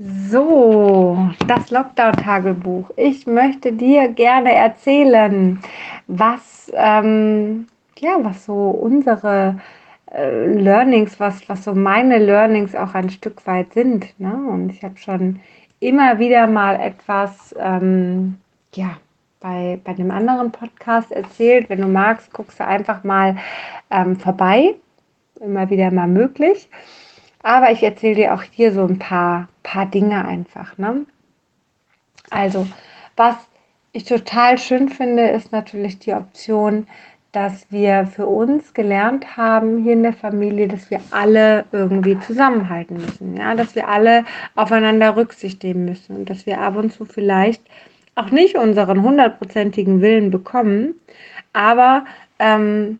So, das Lockdown-Tagebuch. Ich möchte dir gerne erzählen, was, ähm, ja, was so unsere äh, Learnings, was, was so meine Learnings auch ein Stück weit sind. Ne? Und ich habe schon immer wieder mal etwas, ähm, ja, bei, bei einem anderen Podcast erzählt. Wenn du magst, guckst du einfach mal ähm, vorbei. Immer wieder mal möglich. Aber ich erzähle dir auch hier so ein paar, paar Dinge einfach. Ne? Also, was ich total schön finde, ist natürlich die Option, dass wir für uns gelernt haben hier in der Familie, dass wir alle irgendwie zusammenhalten müssen, ja, dass wir alle aufeinander Rücksicht nehmen müssen und dass wir ab und zu vielleicht auch nicht unseren hundertprozentigen Willen bekommen, aber ähm,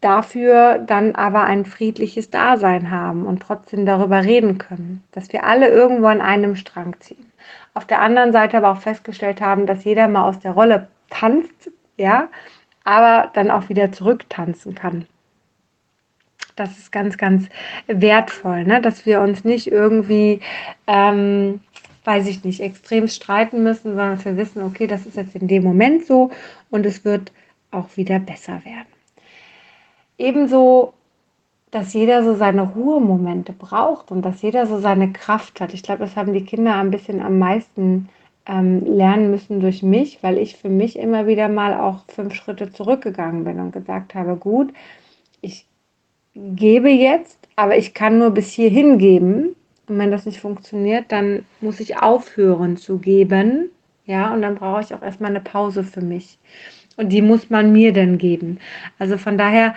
dafür dann aber ein friedliches Dasein haben und trotzdem darüber reden können, dass wir alle irgendwo an einem Strang ziehen. Auf der anderen Seite aber auch festgestellt haben, dass jeder mal aus der Rolle tanzt, ja, aber dann auch wieder zurücktanzen kann. Das ist ganz, ganz wertvoll, ne? dass wir uns nicht irgendwie, ähm, weiß ich nicht, extrem streiten müssen, sondern dass wir wissen, okay, das ist jetzt in dem Moment so und es wird auch wieder besser werden. Ebenso, dass jeder so seine Ruhemomente braucht und dass jeder so seine Kraft hat. Ich glaube, das haben die Kinder ein bisschen am meisten ähm, lernen müssen durch mich, weil ich für mich immer wieder mal auch fünf Schritte zurückgegangen bin und gesagt habe, gut, ich gebe jetzt, aber ich kann nur bis hierhin geben. Und wenn das nicht funktioniert, dann muss ich aufhören zu geben. Ja, und dann brauche ich auch erstmal eine Pause für mich. Und die muss man mir dann geben. Also von daher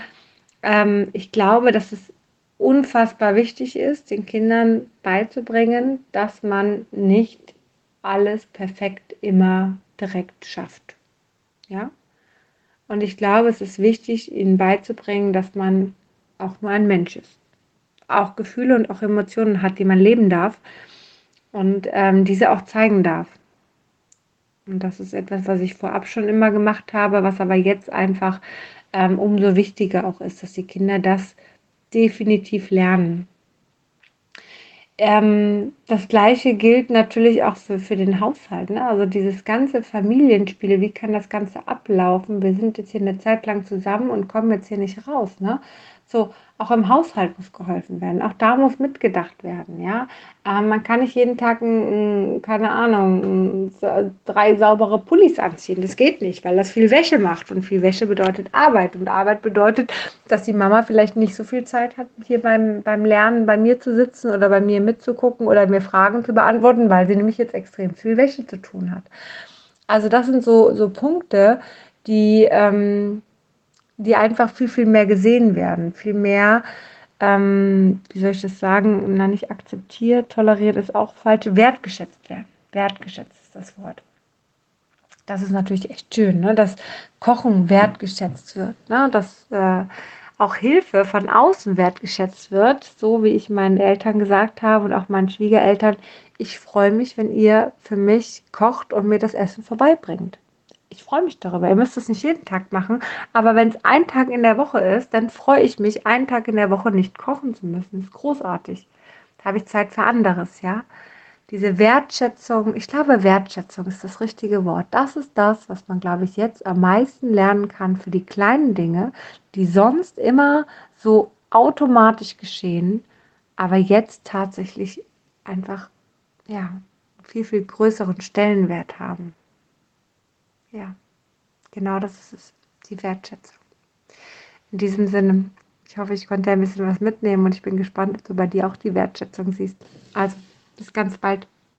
ähm, ich glaube, dass es unfassbar wichtig ist, den Kindern beizubringen, dass man nicht alles perfekt immer direkt schafft. Ja? Und ich glaube, es ist wichtig, ihnen beizubringen, dass man auch nur ein Mensch ist. Auch Gefühle und auch Emotionen hat, die man leben darf und ähm, diese auch zeigen darf. Und das ist etwas, was ich vorab schon immer gemacht habe, was aber jetzt einfach ähm, umso wichtiger auch ist, dass die Kinder das definitiv lernen. Ähm, das gleiche gilt natürlich auch für, für den Haushalt. Ne? Also dieses ganze Familienspiel, wie kann das Ganze ablaufen? Wir sind jetzt hier eine Zeit lang zusammen und kommen jetzt hier nicht raus. Ne? So, auch im Haushalt muss geholfen werden. Auch da muss mitgedacht werden. Ja, ähm, man kann nicht jeden Tag, ein, keine Ahnung, ein, drei saubere Pullis anziehen. Das geht nicht, weil das viel Wäsche macht und viel Wäsche bedeutet Arbeit und Arbeit bedeutet, dass die Mama vielleicht nicht so viel Zeit hat, hier beim, beim Lernen bei mir zu sitzen oder bei mir mitzugucken oder mir Fragen zu beantworten, weil sie nämlich jetzt extrem viel Wäsche zu tun hat. Also das sind so, so Punkte, die ähm, die einfach viel, viel mehr gesehen werden, viel mehr, ähm, wie soll ich das sagen, na nicht akzeptiert, toleriert ist auch falsch, wertgeschätzt werden. Wertgeschätzt ist das Wort. Das ist natürlich echt schön, ne? dass Kochen wertgeschätzt wird, ne? dass äh, auch Hilfe von außen wertgeschätzt wird, so wie ich meinen Eltern gesagt habe und auch meinen Schwiegereltern, ich freue mich, wenn ihr für mich kocht und mir das Essen vorbeibringt ich freue mich darüber. Ihr müsst es nicht jeden Tag machen, aber wenn es ein Tag in der Woche ist, dann freue ich mich, einen Tag in der Woche nicht kochen zu müssen. Das ist großartig. Da habe ich Zeit für anderes, ja. Diese Wertschätzung, ich glaube, Wertschätzung ist das richtige Wort. Das ist das, was man, glaube ich, jetzt am meisten lernen kann für die kleinen Dinge, die sonst immer so automatisch geschehen, aber jetzt tatsächlich einfach, ja, viel, viel größeren Stellenwert haben. Ja, genau das ist es, die Wertschätzung. In diesem Sinne, ich hoffe, ich konnte ein bisschen was mitnehmen und ich bin gespannt, ob du bei dir auch die Wertschätzung siehst. Also, bis ganz bald.